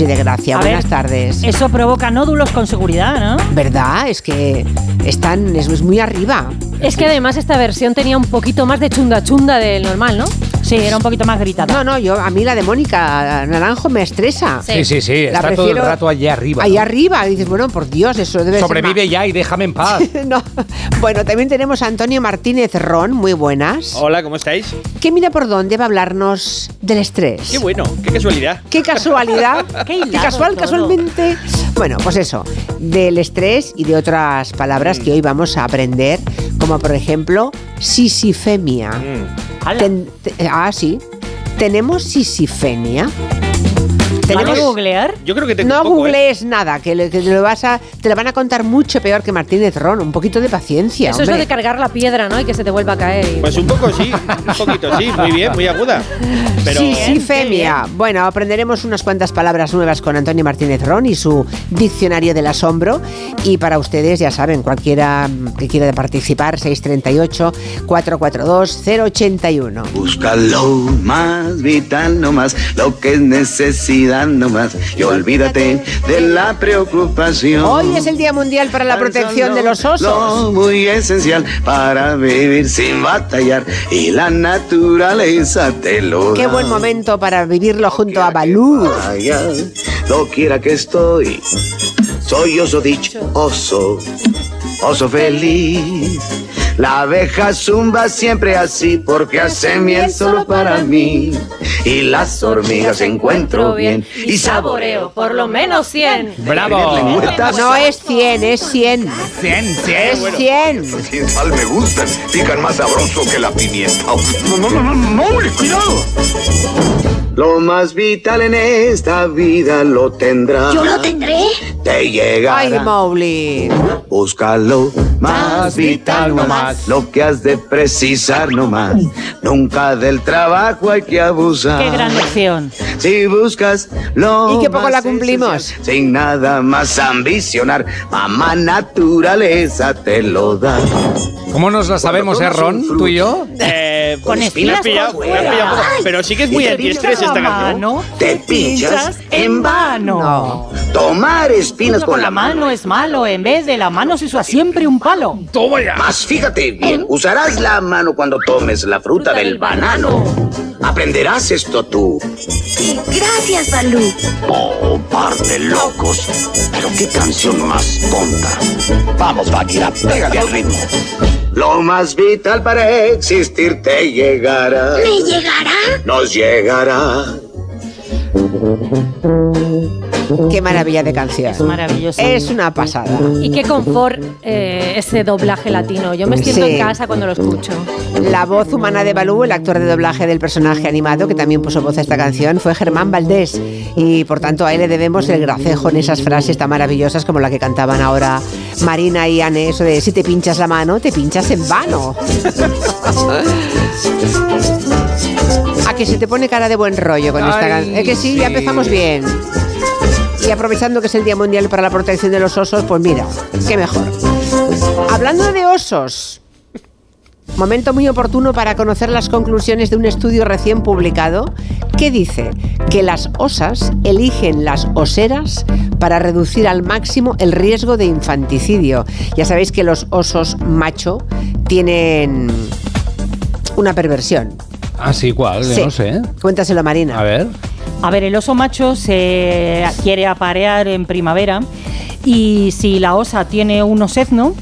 y de gracia. A Buenas ver, tardes. Eso provoca nódulos con seguridad, ¿no? ¿Verdad? Es que están, es, es muy arriba. Es que además esta versión tenía un poquito más de chunda chunda del normal, ¿no? Sí, era un poquito más gritada. No, no, yo a mí la de Mónica Naranjo me estresa. Sí, sí, sí. La Está todo el prefiero rato allí arriba. ¿no? arriba. Y dices, bueno, por Dios, eso debe Sobrevive ya y déjame en paz. no. Bueno, también tenemos a Antonio Martínez Ron, muy buenas. Hola, ¿cómo estáis? Que mira por dónde va a hablarnos del estrés. Qué bueno, qué casualidad. Qué casualidad. Qué hilado casual, todo. casualmente. Bueno, pues eso, del estrés y de otras palabras que hoy vamos a aprender, como por ejemplo, sisifemia. Mm. Ten- te- ah, sí. ¿Tenemos sisifemia? ¿Vale googlear? Yo creo que tengo No un poco, ¿eh? googlees nada, que, le- que te, lo vas a, te lo van a contar mucho peor que Martínez Ron. Un poquito de paciencia. Eso es lo de cargar la piedra, ¿no? Y que se te vuelva a caer. y- Pues un poco sí, un poquito sí, muy bien, muy aguda. Pero Sisifemia. Bueno, aprenderemos unas cuantas palabras nuevas con Antonio Martínez Ron y su diccionario del asombro. Y para ustedes, ya saben, cualquiera que quiera participar, 638-442-081. Busca lo más vital nomás, lo que es necesidad nomás. Y olvídate de la preocupación. Hoy es el Día Mundial para la protección de los Lo osos. muy esencial para vivir sin batallar. Y la naturaleza te lo Qué buen momento para vivirlo junto a Balú. No quiera que estoy. Soy oso dicho, oso, oso feliz. La abeja zumba siempre así porque hace miel solo para mí. Y las hormigas encuentro bien y saboreo. por lo menos 100. ¡Bravo! No es 100, es 100. 100, 100. Es 100. Sin sal me gustan, pican más sabroso que la pimienta. No, no, no, no, no, cuidado. Lo más vital en esta vida lo tendrá. Yo lo tendré. Te Ay. Mowgli. Búscalo más vital nomás. Lo que has de precisar nomás. Nunca del trabajo hay que abusar. Qué gran lección. Si buscas lo Y que poco más la cumplimos. esencial, sin nada más ambicionar, mamá naturaleza te lo da. ¿Cómo nos la sabemos, eh, Ron? ¿Tú y yo? eh, Con espinas pillado. Pero sí que es muy antiestrés esta canción. mano, Te pinchas en vano. No. Tomar Con la mano es malo, en vez de la mano se usa siempre un palo. ¡Toma ya! Más fíjate bien, usarás la mano cuando tomes la fruta del banano. Aprenderás esto tú. Gracias, Balú. Oh, par de locos. Pero qué canción más tonta. Vamos, Bagheera, pégale al ritmo. Lo más vital para existir te llegará. ¿Me llegará? Nos llegará. Qué maravilla de canción. Es maravilloso. Es una pasada. Y qué confort eh, ese doblaje latino. Yo me siento Sí. en casa cuando lo escucho. La voz humana de Balú, el actor de doblaje del personaje animado que también puso voz a esta canción, fue Germán Valdés. Y por tanto a él le debemos el gracejo en esas frases tan maravillosas como la que cantaban ahora Marina y Anne, eso de si te pinchas la mano, te pinchas en vano. A que se te pone cara de buen rollo con esta canción. Es que sí, ya empezamos bien. Y aprovechando que es el Día Mundial para la Protección de los Osos, pues mira, qué mejor. Hablando de osos, momento muy oportuno para conocer las conclusiones de un estudio recién publicado que dice que las osas eligen las oseras para reducir al máximo el riesgo de infanticidio. Ya sabéis que los osos macho tienen una perversión. Ah, sí, ¿cuál? Yo Sí. No sé. Cuéntaselo, Marina. A ver. A ver, el oso macho se quiere aparear en primavera y si la osa tiene un osezno,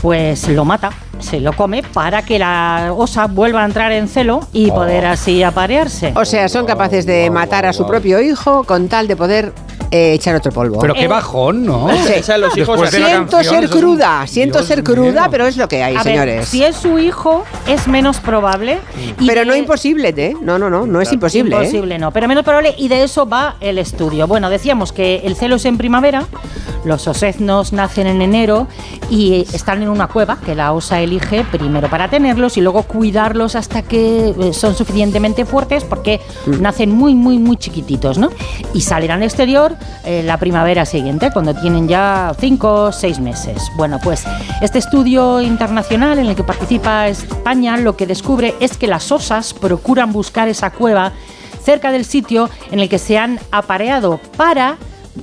pues lo mata, se lo come para que la osa vuelva a entrar en celo y poder así aparearse. O sea, son capaces de matar a su propio hijo con tal de poder eh, echar otro polvo. Pero qué bajón, ¿no? Sí. O sea, los hijos Después de la Siento canción, ser eso es un- cruda, siento Dios ser cruda, mío. pero es lo que hay, A ver, señores. si es su hijo, es menos probable. y Pero no de- imposible, ¿eh? No, no, no, no es imposible. ¿eh? Imposible, no, pero menos probable y de eso va el estudio. Bueno, decíamos que el celo es en primavera, los oseznos nacen en enero y están en una cueva que la osa elige primero para tenerlos y luego cuidarlos hasta que eh, son suficientemente fuertes porque Mm. nacen muy, muy, muy chiquititos, ¿no? Y salen al exterior eh, la primavera siguiente, cuando tienen ya cinco o seis meses. Bueno, pues este estudio internacional en el que participa España lo que descubre es que las osas procuran buscar esa cueva cerca del sitio en el que se han apareado para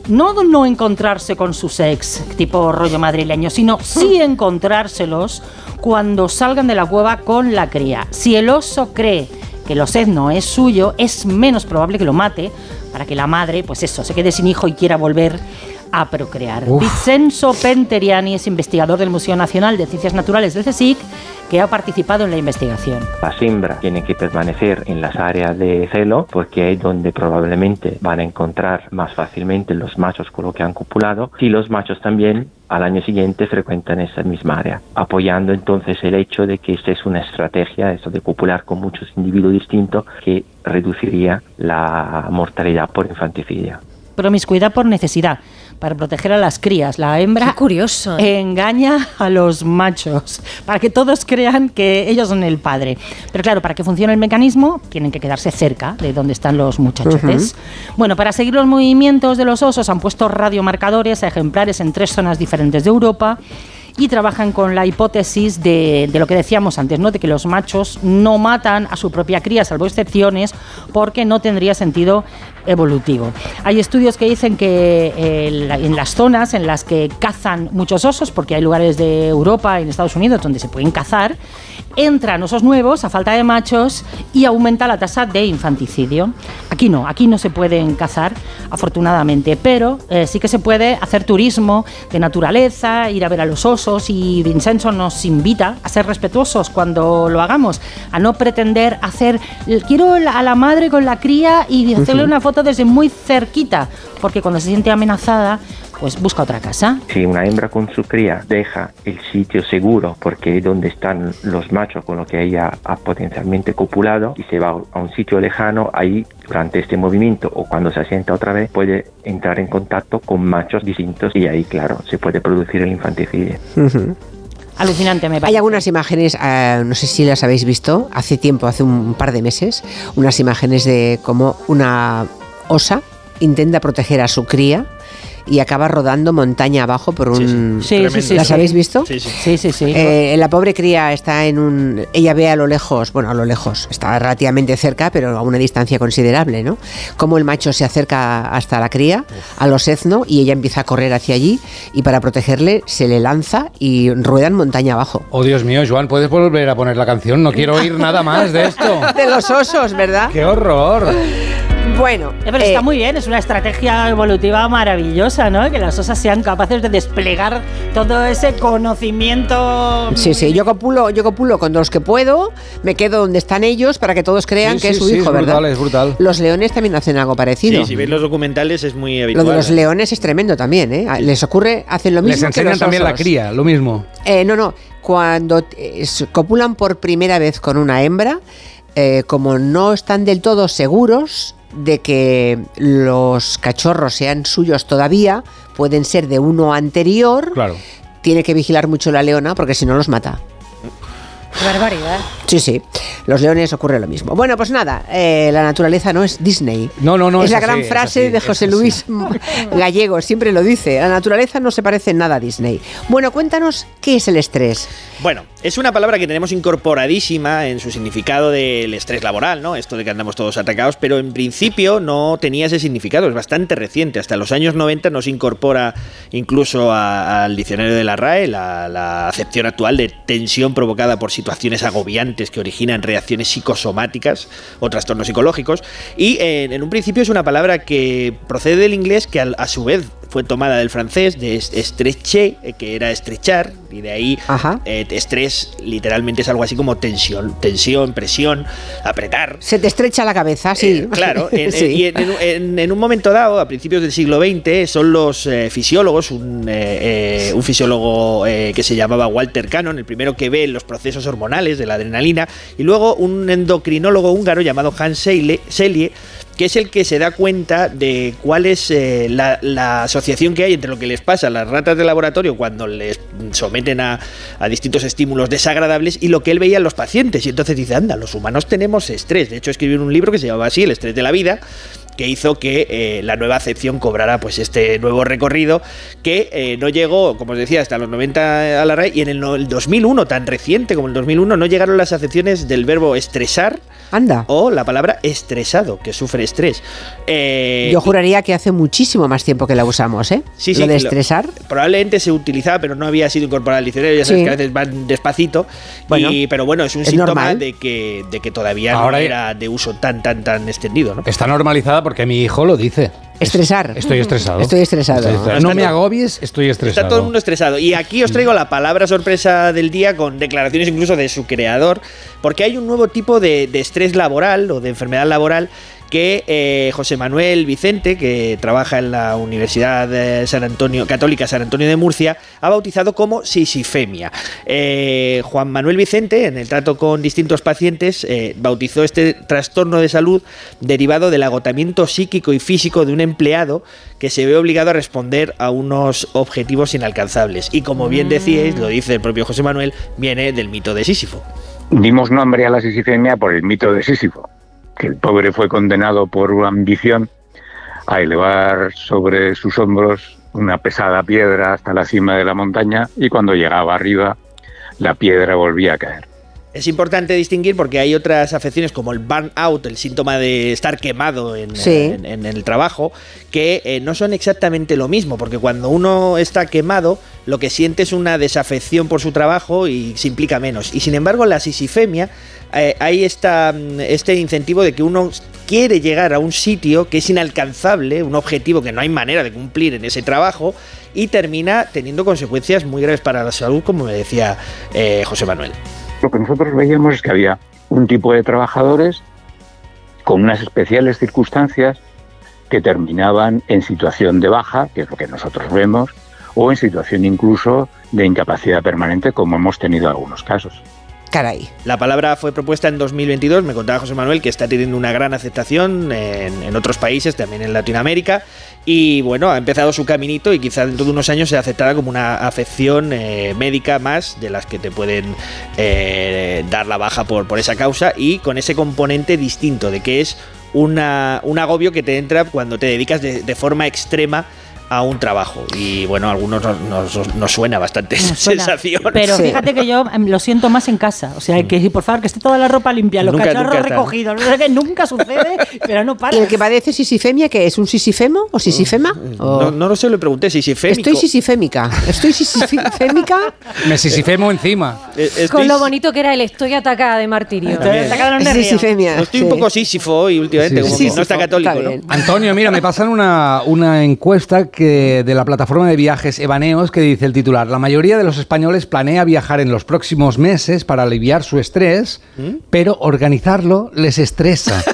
no no encontrarse con sus ex, tipo rollo madrileño, sino sí encontrárselos cuando salgan de la cueva con la cría. Si el oso cree que el osezno es suyo, es menos probable que lo mate para que la madre, pues eso, se quede sin hijo y quiera volver a procrear. Uf. Vincenzo Penteriani es investigador del Museo Nacional de Ciencias Naturales del CSIC que ha participado en la investigación. Las hembras tienen que permanecer en las áreas de celo porque es donde probablemente van a encontrar más fácilmente los machos con los que han copulado y los machos también al año siguiente frecuentan esa misma área, apoyando entonces el hecho de que esta es una estrategia, eso de copular con muchos individuos distintos, que reduciría la mortalidad por infanticidio. Promiscuidad por necesidad, para proteger a las crías. La hembra Qué curioso. ¿eh? engaña a los machos para que todos crean que ellos son el padre. Pero claro, para que funcione el mecanismo, tienen que quedarse cerca de donde están los muchachotes. Bueno, para seguir los movimientos de los osos han puesto radiomarcadores a ejemplares en tres zonas diferentes de Europa y trabajan con la hipótesis de, de lo que decíamos antes, ¿no? de que los machos no matan a su propia cría, salvo excepciones, porque no tendría sentido evolutivo. Hay estudios que dicen que eh, en las zonas en las que cazan muchos osos, porque hay lugares de Europa y en Estados Unidos donde se pueden cazar, entran osos nuevos a falta de machos y aumenta la tasa de infanticidio. Aquí no, aquí no se pueden cazar, afortunadamente, pero eh, sí que se puede hacer turismo de naturaleza, ir a ver a los osos y Vincenzo nos invita a ser respetuosos cuando lo hagamos, a no pretender hacer, quiero a la madre con la cría y hacerle una foto desde muy cerquita, porque cuando se siente amenazada, pues busca otra casa. Si una hembra con su cría deja el sitio seguro porque es donde están los machos con los que ella ha potencialmente copulado y se va a un sitio lejano, ahí durante este movimiento o cuando se asienta otra vez puede entrar en contacto con machos distintos y ahí claro se puede producir el infanticidio. Alucinante, me parece. Hay algunas imágenes, eh, no sé si las habéis visto, hace tiempo, hace un par de meses, unas imágenes de cómo una osa intenta proteger a su cría y acaba rodando montaña abajo por un... Sí, sí, sí, ¿Las sí. habéis visto? Sí, sí. Sí, sí, sí. Eh, la pobre cría está en un. Ella ve a lo lejos, bueno, a lo lejos, está relativamente cerca, pero a una distancia considerable, ¿no? Como el macho se acerca hasta la cría, a los ezno, y ella empieza a correr hacia allí, y para protegerle se le lanza y ruedan montaña abajo. Oh, Dios mío, Joan, ¿puedes volver a poner la canción? No quiero oír nada más de esto. De los osos, ¿verdad? ¡Qué horror! Bueno, Eh, pero eh, está muy bien, es una estrategia evolutiva maravillosa, ¿no? Que las osas sean capaces de desplegar todo ese conocimiento. Sí, sí, yo copulo, yo copulo con los que puedo, me quedo donde están ellos para que todos crean Sí, que es su sí, hijo, es ¿verdad? brutal, es brutal. Los leones también hacen algo parecido. Sí, si veis los documentales es muy Lo habitual. de los leones es tremendo también, ¿eh? Les ocurre, hacen lo mismo Les que enseñan los también la cría, lo mismo. Eh, no, no. Cuando eh, copulan por primera vez con una hembra, eh, como no están del todo seguros de que los cachorros sean suyos todavía, pueden ser de uno anterior, Claro. tiene que vigilar mucho la leona porque si no los mata. Qué barbaridad. Sí, sí. Los leones ocurre lo mismo. Bueno, pues nada, eh, la naturaleza no es Disney. No, no, no, Es, es la gran frase así, de José. Luis Gallego, siempre lo dice. La naturaleza no se parece en nada a Disney. Bueno, cuéntanos qué es el estrés. Bueno, es una palabra que tenemos incorporadísima en su significado del estrés laboral, ¿no? Esto de que andamos todos atacados, pero en principio no tenía ese significado, es bastante reciente. Hasta los años 90 nos incorpora incluso a- al diccionario de la RAE la, la acepción actual de tensión provocada por situaciones agobiantes que originan reacciones psicosomáticas o trastornos psicológicos. Y en un principio es una palabra que procede del inglés que a su vez fue tomada del francés de est- estreché, eh, que era estrechar, y de ahí eh, estrés literalmente es algo así como tensión, tensión, presión, apretar. Se te estrecha la cabeza, sí. Eh, claro, en, Sí. y en, en- en un momento dado, a principios del siglo XX, son los eh, fisiólogos, un, un fisiólogo que se llamaba Walter Cannon, el primero que ve los procesos hormonales de la adrenalina, y luego un endocrinólogo húngaro llamado Hans Selye, que es el que se da cuenta de cuál es eh, la, la asociación que hay entre lo que les pasa a las ratas de laboratorio cuando les someten a, a distintos estímulos desagradables y lo que él veía en los pacientes. Y entonces dice, anda, los humanos tenemos estrés. De hecho, escribió un libro que se llamaba así, El estrés de la vida, que hizo que eh, la nueva acepción cobrara pues este nuevo recorrido que eh, no llegó, como os decía, hasta los 90 a la RAE y en el, no- el 2001, tan reciente como el 2001, no llegaron las acepciones del verbo estresar Anda. o la palabra estresado, que sufre estrés. Eh, Yo juraría que hace muchísimo más tiempo que la usamos, ¿eh? Sí, sí, Lo de lo- estresar. Probablemente se utilizaba, pero no había sido incorporado al diccionario. Ya sabes Sí. que a veces van despacito. Bueno, y, pero bueno, es un es síntoma normal. de que, de que todavía Ahora no era de uso tan, tan, tan extendido. ¿no? Está normalizada porque mi hijo lo dice. Estresar. Estoy estresado. Estoy estresado. No me agobies, estoy estresado. Está todo el mundo estresado. Y aquí os traigo la palabra sorpresa del día con declaraciones incluso de su creador, porque hay un nuevo tipo de, de estrés laboral o de enfermedad laboral que eh, José Manuel Vicente, que trabaja en la Universidad de San Antonio, Católica San Antonio de Murcia, ha bautizado como sisifemia. Eh, Juan Manuel Vicente, en el trato con distintos pacientes, eh, bautizó este trastorno de salud derivado del agotamiento psíquico y físico de un empleado que se ve obligado a responder a unos objetivos inalcanzables. Y como bien decíais, lo dice el propio José Manuel, viene del mito de Sísifo. Dimos nombre a la sisifemia por el mito de Sísifo, que el pobre fue condenado por una ambición a elevar sobre sus hombros una pesada piedra hasta la cima de la montaña y cuando llegaba arriba la piedra volvía a caer. Es importante distinguir porque hay otras afecciones como el burnout, el síntoma de estar quemado en, Sí. en- en el trabajo, que eh, no son exactamente lo mismo, porque cuando uno está quemado, lo que siente es una desafección por su trabajo y se implica menos. Y sin embargo, la sisifemia, eh, hay esta, mm, este incentivo de que uno quiere llegar a un sitio que es inalcanzable, un objetivo que no hay manera de cumplir en ese trabajo, y termina teniendo consecuencias muy graves para la salud, como me decía eh, José Manuel. Lo que nosotros veíamos es que había un tipo de trabajadores con unas especiales circunstancias que terminaban en situación de baja, que es lo que nosotros vemos, o en situación incluso de incapacidad permanente, como hemos tenido algunos casos. Caray. La palabra fue propuesta en 2022, me contaba José Manuel que está teniendo una gran aceptación en, otros países, también en Latinoamérica, y bueno, ha empezado su caminito y quizá dentro de unos años sea aceptada como una afección eh, médica más de las que te pueden eh, dar la baja por, esa causa y con ese componente distinto de que es una, un agobio que te entra cuando te dedicas de, de forma extrema a un trabajo. Y bueno, a algunos nos, nos- nos suena bastante esa Nos suena. sensación. Pero fíjate que yo em, lo siento más en casa. O sea, que por favor, que esté toda la ropa limpia, los Nunca- cacharros nunca está. recogidos. No sé qué, nunca sucede, pero no para. ¿Y el que padece sisifemia qué es? ¿Un sisifemo o sisifema? O- No, no lo sé, le pregunté si sisifémico. Estoy sisifémica. Estoy sisifémica. Me sisifemo encima. Eh, estoy- Con lo bonito que era el estoy atacada de martirio. También. Sacaron de. Sisifemia. No estoy sí. un poco sísifo hoy últimamente, Sí, como que no está católico, Está ¿no? bien. Antonio, mira, me pasan una, una encuesta que de la plataforma de viajes Evaneos que dice el titular, la mayoría de los españoles planea viajar en los próximos meses para aliviar su estrés, pero organizarlo les estresa.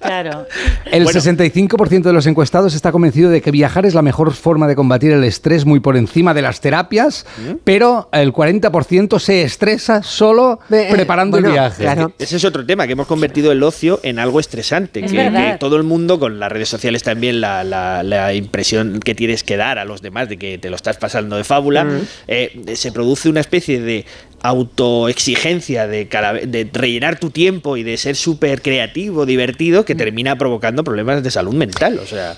Claro. El Bueno. 65% de los encuestados está convencido de que viajar es la mejor forma de combatir el estrés muy por encima de las terapias, pero el 40% se estresa solo Eh, preparando bueno, el viaje. claro. Ese es otro tema, que hemos convertido el ocio en algo estresante. Es que, todo el mundo, con las redes sociales también, la, la- la impresión que tienes que dar a los demás de que te lo estás pasando de fábula, eh, se produce una especie de autoexigencia de, de rellenar tu tiempo y de ser súper creativo, divertido, que termina provocando problemas de salud mental. O sea,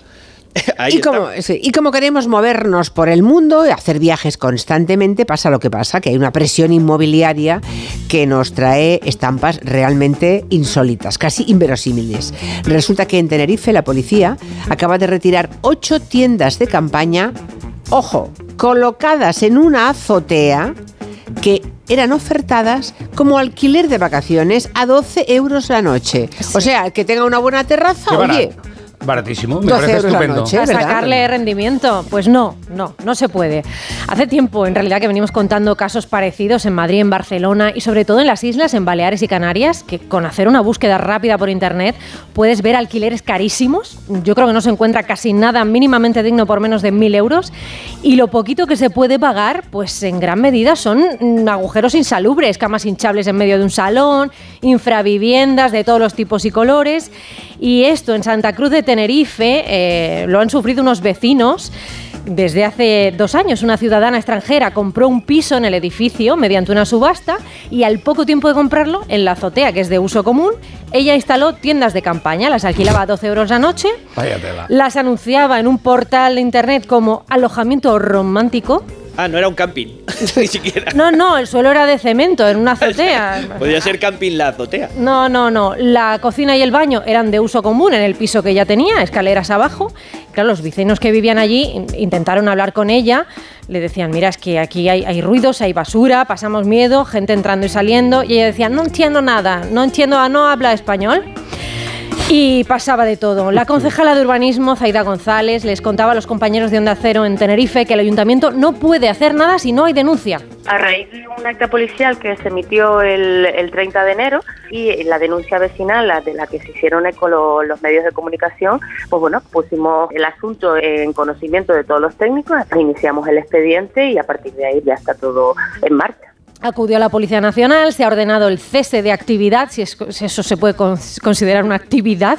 ahí Y como, sí, y como queremos movernos por el mundo, hacer viajes constantemente, pasa lo que pasa, que hay una presión inmobiliaria que nos trae estampas realmente insólitas, casi inverosímiles. Resulta que en Tenerife la policía acaba de retirar ocho tiendas de campaña, ojo, colocadas en una azotea que eran ofertadas como alquiler de vacaciones a 12 euros la noche. O sea, el que tenga una buena terraza, Qué barato. Baratísimo, me 12 parece estupendo. noche. a sacarle rendimiento. Pues no, no, no se puede. Hace tiempo, en realidad, que venimos contando casos parecidos en Madrid, en Barcelona y sobre todo en las islas, en Baleares y Canarias, que con hacer una búsqueda rápida por internet puedes ver alquileres carísimos. Yo creo que no se encuentra casi nada mínimamente digno por menos de mil euros. Y lo poquito que se puede pagar, pues en gran medida son agujeros insalubres, camas hinchables en medio de un salón, infraviviendas de todos los tipos y colores. Y esto en Santa Cruz de Tenerife eh, lo han sufrido unos vecinos desde hace dos años. Una ciudadana extranjera compró un piso en el edificio mediante una subasta y al poco tiempo de comprarlo, en la azotea, que es de uso común, ella instaló tiendas de campaña, las alquilaba a 12 euros la noche, las anunciaba en un portal de internet como alojamiento romántico. Ah, no era un camping, ni siquiera. No, no, el suelo era de cemento, en una azotea. Podría ser camping la azotea. No, no, no. La cocina y el baño eran de uso común en el piso que ella tenía, escaleras abajo. Claro, los vecinos que vivían allí in- intentaron hablar con ella. Le decían, mira, es que aquí hay, hay ruidos, hay basura, pasamos miedo, gente entrando y saliendo. Y ella decía, no entiendo nada, no entiendo, no habla español. Y pasaba de todo. La concejala de urbanismo, Zaida González, les contaba a los compañeros de Onda Cero en Tenerife que el ayuntamiento no puede hacer nada si no hay denuncia. A raíz de un acta policial que se emitió el, el 30 de enero y la denuncia vecinal la de la que se hicieron eco lo- los medios de comunicación, pues bueno, pusimos el asunto en conocimiento de todos los técnicos, iniciamos el expediente y a partir de ahí ya está todo en marcha. Acudió a la Policía Nacional, se ha ordenado el cese de actividad, si, es- si eso se puede con- considerar una actividad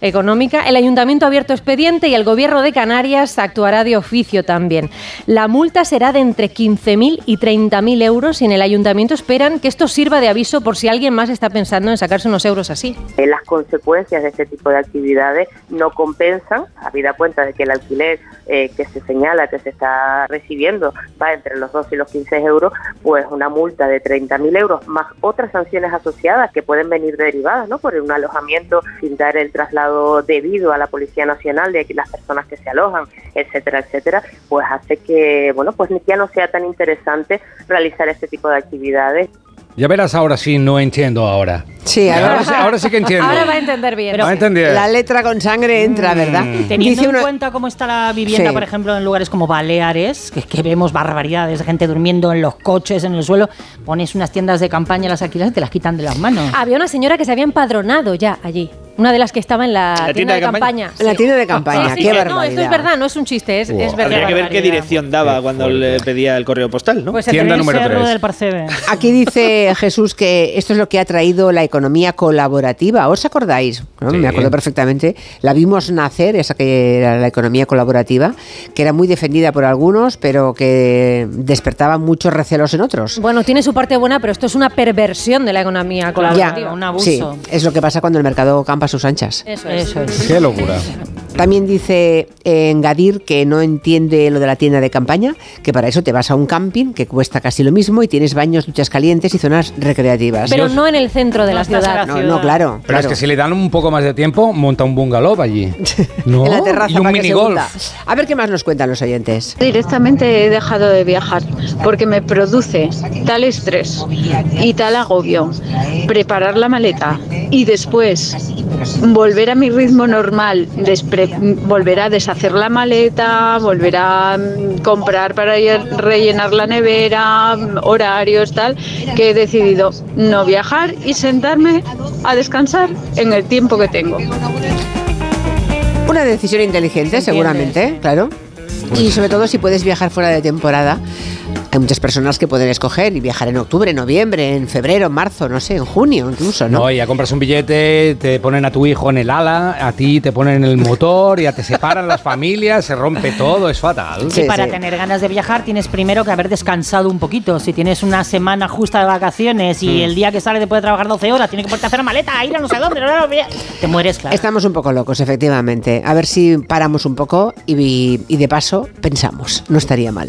económica. El Ayuntamiento ha abierto expediente y el Gobierno de Canarias actuará de oficio también. La multa será de entre 15.000 y 30.000 euros y en el Ayuntamiento esperan que esto sirva de aviso por si alguien más está pensando en sacarse unos euros así. Eh, las consecuencias de este tipo de actividades no compensan, habida cuenta de que el alquiler eh, que se señala que se está recibiendo va entre los 12 y los 15 euros, pues una multa de 30.000 euros más otras sanciones asociadas que pueden venir derivadas ¿no? por un alojamiento sin dar el traslado debido a la Policía Nacional de las personas que se alojan, etcétera, etcétera, pues hace que bueno pues ya no sea tan interesante realizar este tipo de actividades. Ya verás ahora sí, no entiendo ahora. Sí, ahora- ahora, sí- ahora sí que entiendo. Ahora va a entender bien. Va a entender. La letra con sangre entra, ¿verdad? Teniendo Dice en uno- cuenta cómo está la vivienda, Sí. por ejemplo, en lugares como Baleares, que, que vemos barbaridades de gente durmiendo en los coches, en el suelo, pones unas tiendas de campaña, las alquilas y te las quitan de las manos. Había una señora que se había empadronado ya allí. Una de las que estaba en la, tienda, de campaña. En la Sí. tienda de campaña, Sí, sí, qué sí, barbaridad. No, esto es verdad, no es un chiste, es, es verdad. Habría que ver qué dirección daba cuando le pedía el correo postal, ¿no? Pues Tienda número cerro tres. del Parcebe. Aquí dice Jesús que esto es lo que ha traído la economía colaborativa. ¿Os acordáis? ¿No? Sí. Me acuerdo perfectamente. La vimos nacer, esa que era la economía colaborativa, que era muy defendida por algunos, pero que despertaba muchos recelos en otros. Bueno, tiene su parte buena, pero esto es una perversión de la economía colaborativa. Ya, Sí, es lo que pasa cuando el mercado campa a sus anchas. Eso es. Qué locura. También dice eh, Engadir que no entiende lo de la tienda de campaña, que para eso te vas a un camping que cuesta casi lo mismo y tienes baños, duchas calientes y zonas recreativas. Pero no en el centro de la ciudad. No, no, claro. Pero es que si le dan un poco más de tiempo, monta un bungalow allí. No, en la terraza y un minigolf. A ver qué más nos cuentan los oyentes. Directamente he dejado de viajar porque me produce tal estrés y tal agobio preparar la maleta y después volver a mi ritmo normal, despre- volver a deshacer la maleta, volver a mm, comprar para ir- rellenar la nevera, mm, horarios, tal, que he decidido no viajar y sentarme a descansar en el tiempo que tengo. Una decisión inteligente, seguramente, claro. Y sobre todo si puedes viajar fuera de temporada. Hay muchas personas que pueden escoger y viajar en octubre, noviembre, en febrero, marzo, no sé, en junio incluso, ¿no? No, ya compras un billete, te ponen a tu hijo en el ala, a ti te ponen el motor, ya te separan las familias, se rompe todo, es fatal. y para tener ganas de viajar tienes primero que haber descansado un poquito. Si tienes una semana justa de vacaciones y Mm. el día que sales te puede trabajar 12 horas, tienes que ponerte a hacer maleta, ir a no sé dónde, no, no, no, te mueres, claro. Estamos un poco locos, efectivamente. A ver si paramos un poco y, y de paso pensamos. No estaría mal.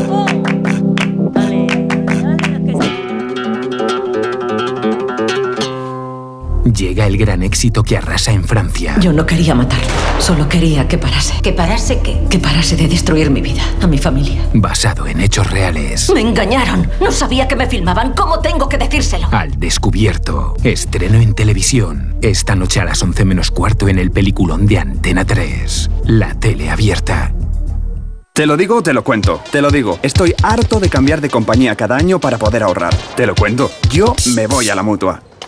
Llega el gran éxito que arrasa en Francia. Yo no quería matarlo, solo quería que parase. ¿Que parase qué? Que parase de destruir mi vida, a mi familia. Basado en hechos reales. Me engañaron. No sabía que me filmaban. ¿Cómo tengo que decírselo? Al descubierto. Estreno en televisión. Esta noche a las 11 menos cuarto en el peliculón de Antena 3. La tele abierta. Te lo digo o te lo cuento. Te lo digo. Estoy harto de cambiar de compañía cada año para poder ahorrar. Te lo cuento. Yo me voy a la mutua.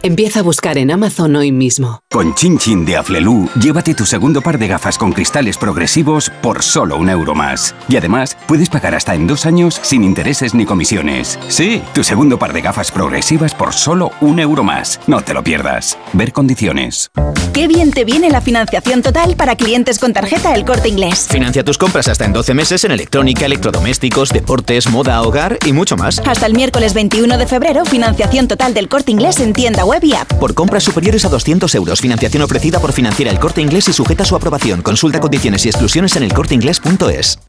Empieza a buscar en Amazon hoy mismo. Con Chin Chin de Aflelu, llévate tu segundo par de gafas con cristales progresivos por solo un euro más. Y además, puedes pagar hasta en dos años sin intereses ni comisiones. Sí, tu segundo par de gafas progresivas por solo un euro más. No te lo pierdas. Ver condiciones. Qué bien te viene la financiación total para clientes con tarjeta El Corte Inglés. Financia tus compras hasta en 12 meses en electrónica, electrodomésticos, deportes, moda, hogar y mucho más. Hasta el miércoles 21 de febrero, financiación total del Corte Inglés en tienda Por compras superiores a 200 euros, financiación ofrecida por Financiera El Corte Inglés y sujeta a su aprobación. Consulta condiciones y exclusiones en elcorteinglés.es.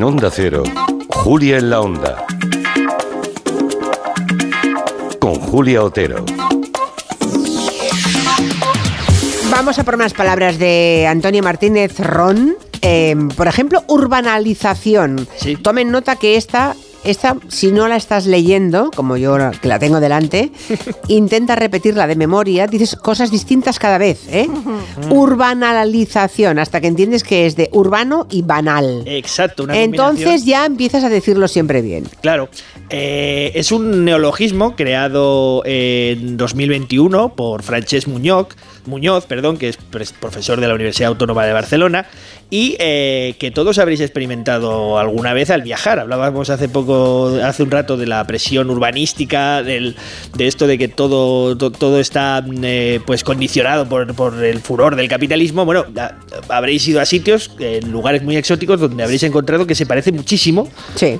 En Onda Cero, Julia en la Onda. Con Julia Otero. Vamos a por unas palabras de Antonio Martínez Ron. Eh, por ejemplo, urbanalización. Tomen nota que esta, esta, si no la estás leyendo, como yo la- que la tengo delante, intenta repetirla de memoria, dices cosas distintas cada vez. ¿eh? Urbanalización, hasta que entiendes que es de urbano y banal. Exacto, una Entonces ya empiezas a decirlo siempre bien. Claro, eh, es un neologismo creado en 2021 por Francesc Muñoz, Muñoz perdón, que es profesor de la Universidad Autónoma de Barcelona y eh, que todos habréis experimentado alguna vez al viajar. Hablábamos hace poco, hace un rato de la presión urbanística, del, de esto de que todo, to- todo está eh, pues condicionado por, por el furor del capitalismo. Bueno, a- habréis ido a sitios, en lugares muy exóticos, donde habréis encontrado que se parece muchísimo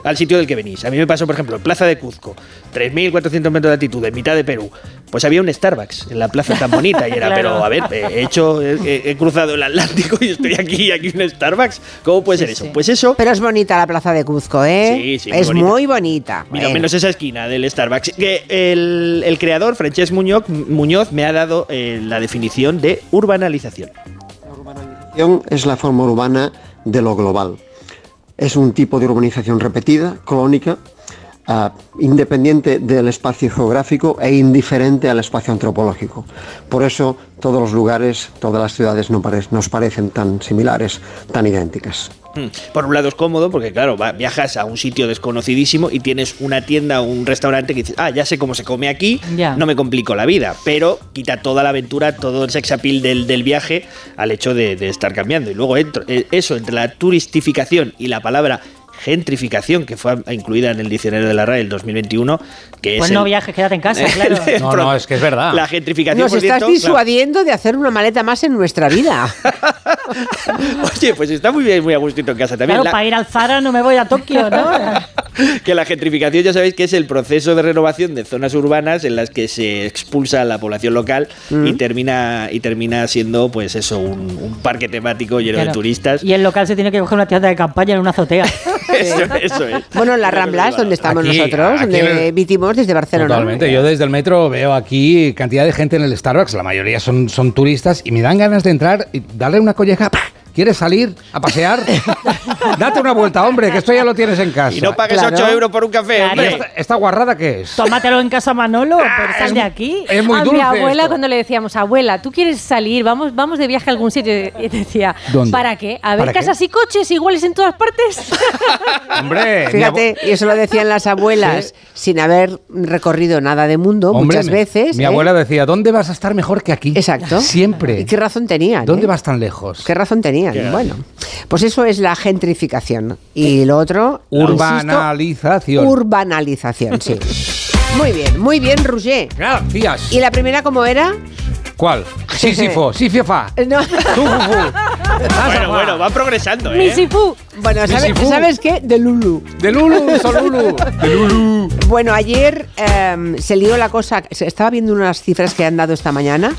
al sitio del que venís. A mí me pasó, por ejemplo, en Plaza de Cuzco, 3.400 metros de altitud, en mitad de Perú. Pues había un Starbucks en la plaza tan bonita y era, Claro. pero a ver, he hecho, he, he cruzado el Atlántico y estoy aquí y aquí un Starbucks. ¿Cómo puede ser eso? Pues eso. Pero es bonita la plaza de Cuzco, ¿eh? Sí, sí, muy es bonita. muy bonita. Mira, Bueno. menos esa esquina del Starbucks. Que el, el creador, Francesc Muñoz, Muñoz, me ha dado eh, la definición de urbanalización. urbanización es la forma urbana de lo global. Es un tipo de urbanización repetida, crónica, independiente del espacio geográfico e indiferente al espacio antropológico. Por eso todos los lugares, todas las ciudades no pare- nos parecen tan similares, tan idénticas. Mm, Por un lado es cómodo porque, claro, va- viajas a un sitio desconocidísimo y tienes una tienda o un restaurante que dices, ah, ya sé cómo se come aquí, Ya. no me complico la vida, pero quita toda la aventura, todo el sex appeal del, del viaje al hecho de, de estar cambiando. Y luego entro- eh, eso, entre la turistificación y la palabra gentrificación, que fue incluida en el diccionario de la RAE el 2021, que Pues es no el- viajes, quédate en casa, claro. No, no, es que es verdad. La gentrificación, Nos por estás cierto, claro. disuadiendo de hacer una maleta más en nuestra vida. Oye, pues está muy bien, muy a gustito en casa también. Claro, La- para ir al Zara no me voy a Tokio, ¿no? que la gentrificación ya sabéis que es el proceso de renovación de zonas urbanas en las que se expulsa a la población local y termina y termina siendo pues eso un, un parque temático lleno de turistas Y el local se tiene que coger una tienda de campaña en una azotea. Eso, eso es Bueno, en las Ramblas, donde estamos Aquí, nosotros, aquí donde vitimos desde Barcelona. Totalmente. Yo desde el metro veo aquí cantidad de gente en el Starbucks, la mayoría son, son turistas, y me dan ganas de entrar y darle una colleja. ¡pah! ¿Quieres salir a pasear? Date una vuelta, hombre, que esto ya lo tienes en casa. y no pagues 8 euros por un café Claro. hombre. ¿Esta, esta guarrada qué es? Tómatelo en casa Manolo, pero sal de aquí. Es muy a dulce mi abuela esto. cuando le decíamos, abuela, ¿tú quieres salir? Vamos, vamos de viaje a algún sitio. Y decía, ¿Dónde? ¿para qué? A ver casas y coches iguales en todas partes. Hombre, Fíjate, y eso lo decían las abuelas sin haber recorrido nada de mundo Hombre, muchas veces. Mi ¿eh? abuela decía, ¿dónde vas a estar mejor que aquí? Exacto. Siempre. ¿Y qué razón tenían? ¿Dónde eh? vas tan lejos? ¿Qué razón tenían? Tenían. Qué bueno, pues eso es la gentrificación. Y lo otro, insisto, Urbanalización. urbanalización, sí. Muy bien, muy bien, Roger. Gracias. ¿Y la primera cómo era? ¿Cuál? Sísifo, Sífifa. No. Bueno, bueno, va progresando, ¿eh? Misifú. Bueno, ¿sabe- Misifú. ¿sabes qué? De Lulu. De Lulu, son Lulu. De Lulu. Bueno, ayer em, se lió la cosa. se- Estaba viendo unas cifras que han dado esta mañana.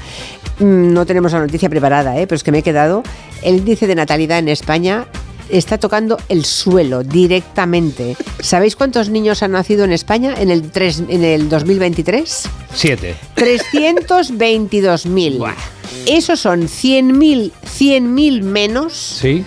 Mm, No tenemos la noticia preparada, ¿eh? pero es que me he quedado. El índice de natalidad en España está tocando el suelo directamente. ¿Sabéis cuántos niños han nacido en España en el, tres- en el 2023? Siete. 322.000. Esos son 100.000 100.000 menos Sí.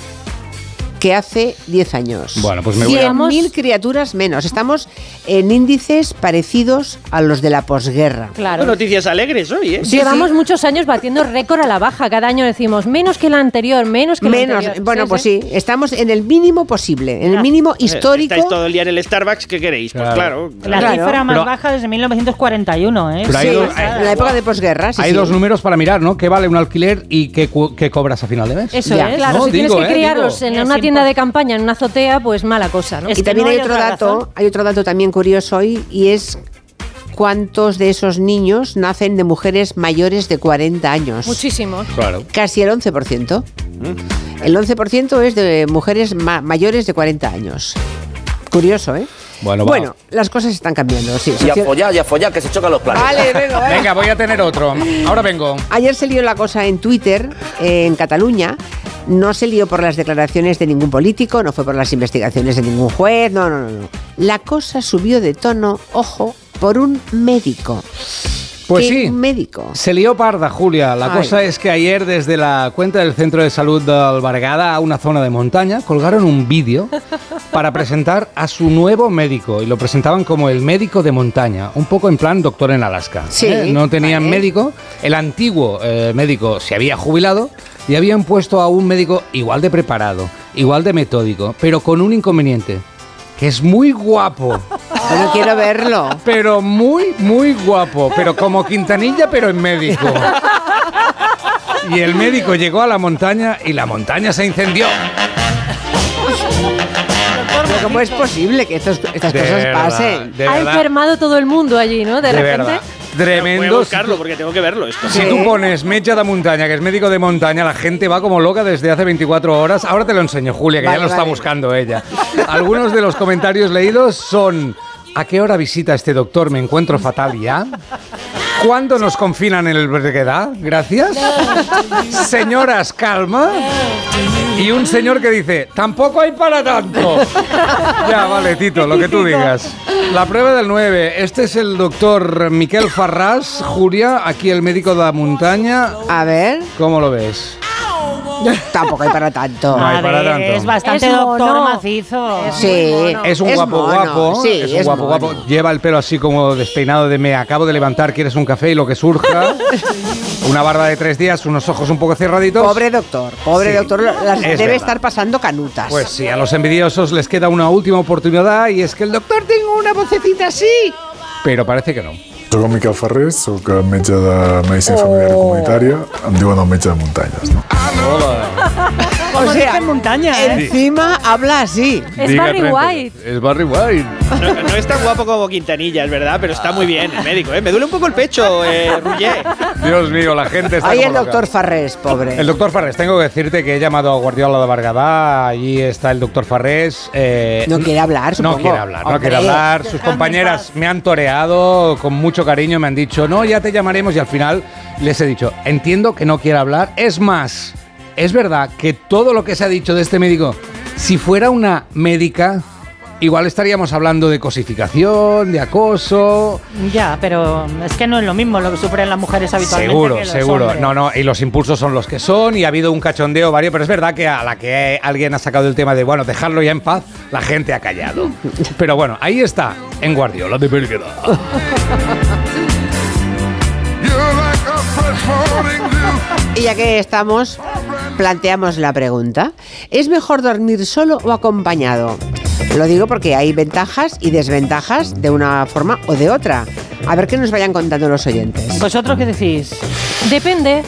Que hace 10 años. Bueno, pues me voy a- 100.000 criaturas menos. Estamos en índices parecidos a los de la posguerra. Claro. Noticias alegres hoy, ¿eh? Llevamos muchos años batiendo récord a la baja. Cada año decimos menos que el anterior, menos que el Menos, anterior. bueno, pues sí, estamos en el mínimo posible, en el mínimo histórico. Eh, Estáis todo el día en el Starbucks, ¿qué queréis? Pues claro. La Claro. cifra más Pero- baja desde 1941, ¿eh? Hay dos- en la época de posguerra, sí, Hay sí. dos números para mirar, ¿no? ¿Qué vale un alquiler y qué, cobras a final de mes? Eso Ya. es. Claro, No, si tienes que eh, criarlos digo. en una tienda de campaña, en una azotea, pues mala cosa, ¿no? Es Y que también no hay hay otro dato, razón. hay otro dato también curioso hoy y es cuántos de esos niños nacen de mujeres mayores de 40 años. Muchísimos. Claro. Casi el 11%. El 11% es de mujeres ma- mayores de 40 años. Curioso, ¿eh? Bueno, va. Bueno, las cosas están cambiando, sí. Y a follar, y a follar, que se chocan los planetas. Vale, venga, venga. Venga, voy a tener otro. Ahora vengo. Ayer se lió la cosa en Twitter, eh, en Cataluña. No se lió por las declaraciones de ningún político, no fue por las investigaciones de ningún juez, no, no, no. La cosa subió de tono, ojo, por un médico. Pues ¿Qué sí. médico? Se lió parda, Julia. La Ay. cosa es que ayer desde la cuenta del Centro de Salud del Bargada a una zona de montaña colgaron un vídeo para presentar a su nuevo médico y lo presentaban como el médico de montaña, un poco en plan doctor en Alaska. Sí, ¿eh? No tenían vale. médico, el antiguo eh, médico se había jubilado y habían puesto a un médico igual de preparado, igual de metódico, pero con un inconveniente, que es muy guapo. Pero quiero verlo. Pero muy, muy guapo. Pero como Quintanilla, pero en médico. Y el médico llegó a la montaña y la montaña se incendió. Pero ¿Cómo es posible que estos- estas De cosas verdad, pasen? de ha verdad. enfermado todo el mundo allí, ¿no? De, De repente. verdad. Voy a Tremendo. buscarlo porque tengo que verlo esto. Si tú pones Mecha de Montaña, que es médico de montaña, la gente va como loca desde hace 24 horas. Ahora te lo enseño, Julia, que Vale, ya lo está vale. buscando ella. Algunos de los comentarios leídos son: ¿A qué hora visita este doctor? Me encuentro fatal ya. ¿Cuándo nos confinan en el Berguedà? Gracias. Señoras, calma. Y un señor que dice, tampoco hay para tanto. Ya, vale, Tito, lo que tú digas. La prueba del 9. Este es el doctor Miquel Farrás, Julia, aquí el médico de la montaña. A ver. ¿Cómo lo ves? Tampoco hay para tanto. No hay para tanto. Es bastante Es doctor mono. macizo. Sí, Es un Es guapo mono, guapo. sí, es un es guapo mono. guapo. Lleva el pelo así como despeinado de me acabo de levantar, quieres un café y lo que surja. Una barba de tres días, unos ojos un poco cerraditos. Pobre doctor, pobre Sí, doctor, las es debe verdad. estar pasando canutas. Pues sí, a los envidiosos les queda una última oportunidad y es que el doctor tiene una vocecita así. Pero parece que no. Soc el Miquel Ferrer, soc metge de Medicina Familiar i Comunitària, em diuen el metge de muntanyes. No? Como O sea, dice en montaña, ¿eh? Encima habla así. Es Barry White. Es Barry White. No, no es tan guapo como Quintanilla, es verdad, pero está muy bien el médico, ¿eh? Me duele un poco el pecho, eh, Ruller. Dios mío, la gente está Ahí el loca. doctor Farrés, pobre. El doctor Farrés, tengo que decirte que he llamado a Guardiola de Bargadá, allí está el doctor Farrés. eh, No quiere hablar, No supongo. quiere hablar, no quiere hablar. Sus compañeras me han toreado con mucho cariño, me han dicho, no, ya te llamaremos y al final les he dicho, entiendo que no quiere hablar. Es más, es verdad que todo lo que se ha dicho de este médico, si fuera una médica, igual estaríamos hablando de cosificación, de acoso. Ya, pero es que no es lo mismo lo que sufren las mujeres habitualmente. Seguro, que los seguro. hombres. No, no, y los impulsos son los que son y ha habido un cachondeo varios, pero es verdad que a la que alguien ha sacado el tema de, bueno, dejarlo ya en paz, la gente ha callado. Pero bueno, ahí está, en Guardiola de Belgrado. Y ya que estamos, planteamos la pregunta. ¿Es mejor dormir solo o acompañado? Lo digo porque hay ventajas y desventajas de una forma o de otra. A ver qué nos vayan contando los oyentes. ¿Vosotros qué decís? Depende.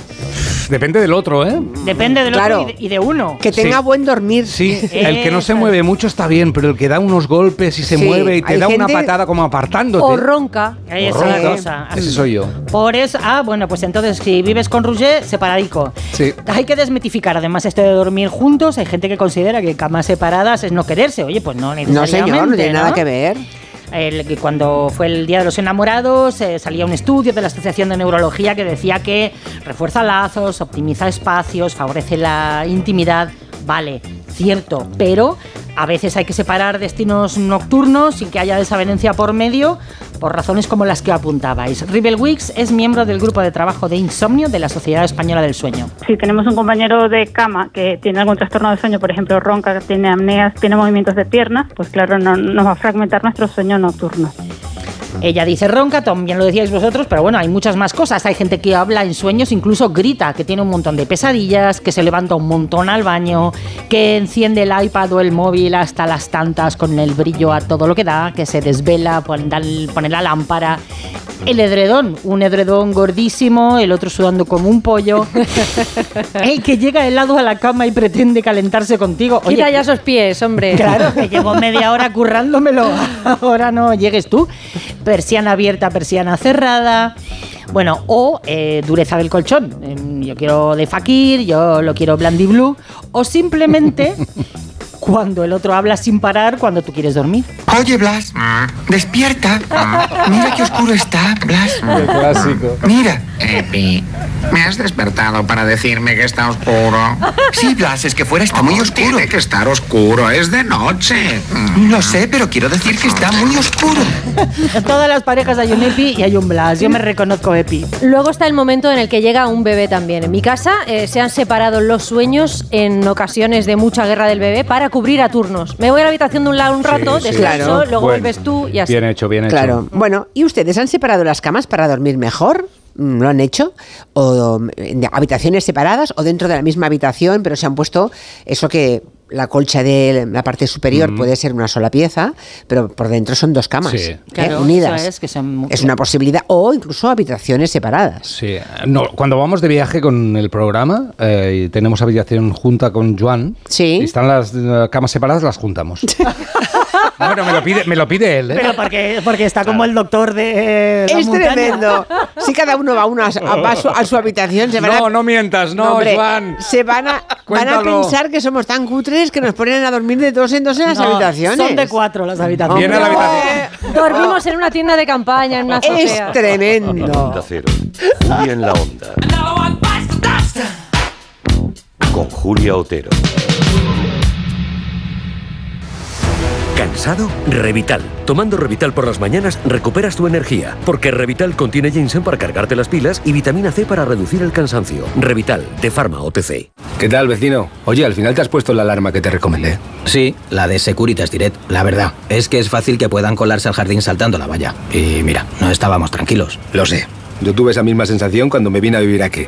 Depende del otro, ¿eh? Depende del Claro. otro y de, y de uno. Que tenga Sí. buen dormir. Sí, el que no se mueve mucho está bien, pero el que da unos golpes y se Sí, mueve y te hay da una patada como apartándote. O ronca. Ahí está Ronca. la cosa. Ese soy yo. Por eso, ah, bueno, pues entonces si vives con Roger, separadico. Sí. Hay que desmitificar además esto de dormir juntos. Hay gente que considera que camas separadas es no quererse. Oye, pues no No, señor, no tiene nada que ver. El, cuando fue el Día de los Enamorados eh, salía un estudio de la Asociación de Neurología que decía que refuerza lazos, optimiza espacios, favorece la intimidad. Vale, cierto, pero a veces hay que separar destinos nocturnos sin que haya desavenencia por medio por razones como las que apuntabais. Ribel Wicks es miembro del grupo de trabajo de insomnio de la Sociedad Española del Sueño. Si tenemos un compañero de cama que tiene algún trastorno de sueño, por ejemplo, ronca, tiene apneas, tiene movimientos de piernas, pues claro, no, nos va a fragmentar nuestro sueño nocturno. Ella dice ronca, también lo decíais vosotros, pero bueno, hay muchas más cosas. Hay gente que habla en sueños, incluso grita, que tiene un montón de pesadillas, que se levanta un montón al baño, que enciende el iPad o el móvil hasta las tantas con el brillo a todo lo que da, que se desvela, pone, la lámpara. El edredón, un edredón gordísimo, el otro sudando como un pollo. el que llega helado a la cama y pretende calentarse contigo. Oye, Quita ya esos pies, hombre. Claro, que llevo media hora currándomelo. Ahora no llegues tú. Persiana abierta, persiana cerrada. Bueno, o eh, dureza del colchón. Em, Yo quiero de fakir, yo lo quiero blandy blue. O simplemente cuando el otro habla sin parar cuando tú quieres dormir. Oye, Blas, despierta. Mira qué oscuro está, Blas. El clásico. Mira. ¿Me has despertado para decirme que está oscuro? Sí, Blas, es que fuera está muy oscuro. Tiene que estar oscuro, es de noche. Lo sé, pero quiero decir que está muy oscuro. En todas las parejas hay un Epi y hay un Blas. Yo me reconozco Epi. Luego está el momento en el que llega un bebé también. En mi casa eh, se han separado los sueños en ocasiones de mucha guerra del bebé para cubrir a turnos. Me voy a la habitación de un lado un rato, Sí, sí. descanso, Claro. luego Bueno, vuelves tú y así. Bien hecho, bien hecho. Claro. Bueno, ¿y ustedes han separado las camas para dormir mejor? Mm, ¿Lo han hecho? ¿O mm, de habitaciones separadas o dentro de la misma habitación, pero se han puesto eso que la colcha de la parte superior Mm. puede ser una sola pieza, pero por dentro son dos camas Sí. ¿eh? Claro, unidas. es, que son- Es una posibilidad. O incluso habitaciones separadas. Sí, no, cuando vamos de viaje con el programa eh, y tenemos habitación junta con Joan, Sí. y están las eh, camas separadas, las juntamos. bueno, me lo pide, me lo pide él. ¿eh? Pero porque, porque está como el doctor de. eh, la Es montaña. tremendo. Si cada uno va a, una, a, va a su, a su habitación, se van a No, no mientas, no, hombre, Joan. Se van a, van a pensar que somos tan cutres que nos ponen a dormir de dos en dos en las No, habitaciones. Son de cuatro las habitaciones. Viene a la habitación. Dormimos en una tienda de campaña, en una Es azotea. tremendo. Onda Cero. Julia en la Onda. Con Julia Otero. ¿Cansado? Revital. Tomando Revital por las mañanas recuperas tu energía, porque Revital contiene ginseng para cargarte las pilas y vitamina C para reducir el cansancio. Revital, de Pharma OTC. ¿Qué tal, vecino? Oye, al final te has puesto la alarma que te recomendé. Sí, la de Securitas Direct. La verdad, es que es fácil que puedan colarse al jardín saltando la valla. Y mira, no estábamos tranquilos. Lo sé. Yo tuve esa misma sensación cuando me vine a vivir aquí.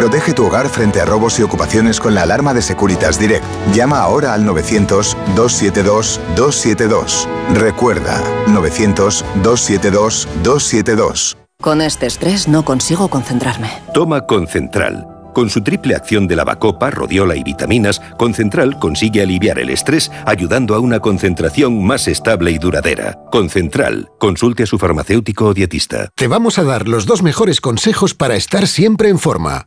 Protege tu hogar frente a robos y ocupaciones con la alarma de Securitas Direct. Llama ahora al 900-272-272. Recuerda, 900-272-272. Con este estrés no consigo concentrarme. Toma Concentral. Con su triple acción de lavacopa, rodiola y vitaminas, Concentral consigue aliviar el estrés ayudando a una concentración más estable y duradera. Concentral. Consulte a su farmacéutico o dietista. Te vamos a dar los dos mejores consejos para estar siempre en forma.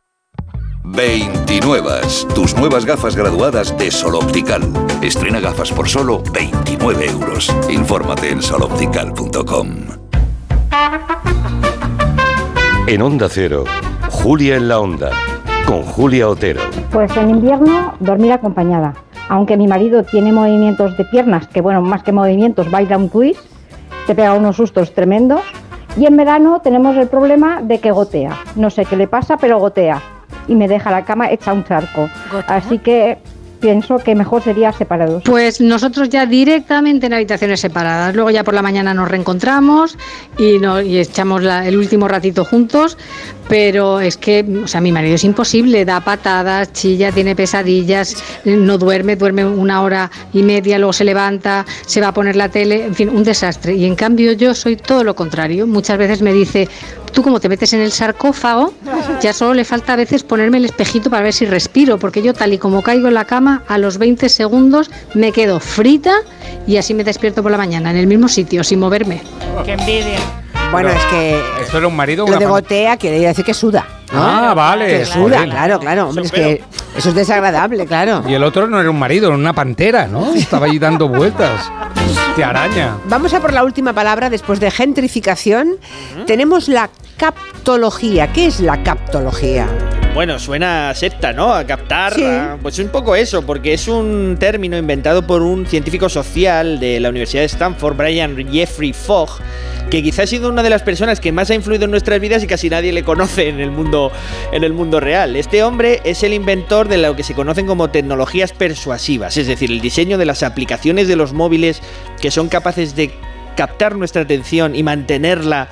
29. Tus nuevas gafas graduadas de Sol Optical. Estrena gafas por solo 29 euros. Infórmate en soloptical.com. En Onda Cero, Julia en la Onda, con Julia Otero. Pues en invierno dormir acompañada. Aunque mi marido tiene movimientos de piernas, que bueno, más que movimientos, baila un twist, te pega unos sustos tremendos. Y en verano tenemos el problema de que gotea. No sé qué le pasa, pero gotea. Y me deja la cama hecha un charco. Así que pienso que mejor sería separados. Pues nosotros ya directamente en habitaciones separadas. Luego ya por la mañana nos reencontramos y, no- y echamos la- el último ratito juntos. Pero es que, o sea, mi marido es imposible, da patadas, chilla, tiene pesadillas, no duerme, duerme una hora y media, luego se levanta, se va a poner la tele, en fin, un desastre. Y en cambio yo soy todo lo contrario. Muchas veces me dice, tú como te metes en el sarcófago, ya solo le falta a veces ponerme el espejito para ver si respiro, porque yo tal y como caigo en la cama, a los 20 segundos me quedo frita y así me despierto por la mañana, en el mismo sitio, sin moverme. ¡Qué envidia! Bueno, es que ¿Esto era un marido o lo de gotea quiere decir que suda. ¿no? Ah, vale. Que suda, claro, claro. Hombre, es que eso es desagradable, claro. Y el otro no era un marido, era una pantera, ¿no? Estaba ahí dando vueltas. Te araña. Vamos a por la última palabra después de gentrificación. Tenemos la captología. ¿Qué es la captología? Bueno, suena a secta, ¿no? A captar. Sí. a- pues un poco eso, porque es un término inventado por un científico social de la Universidad de Stanford, Brian Jeffrey Fogg, que quizás ha sido una de las personas que más ha influido en nuestras vidas y casi nadie le conoce en el mundo, en el mundo real. Este hombre es el inventor de lo que se conocen como tecnologías persuasivas, es decir, el diseño de las aplicaciones de los móviles que son capaces de captar nuestra atención y mantenerla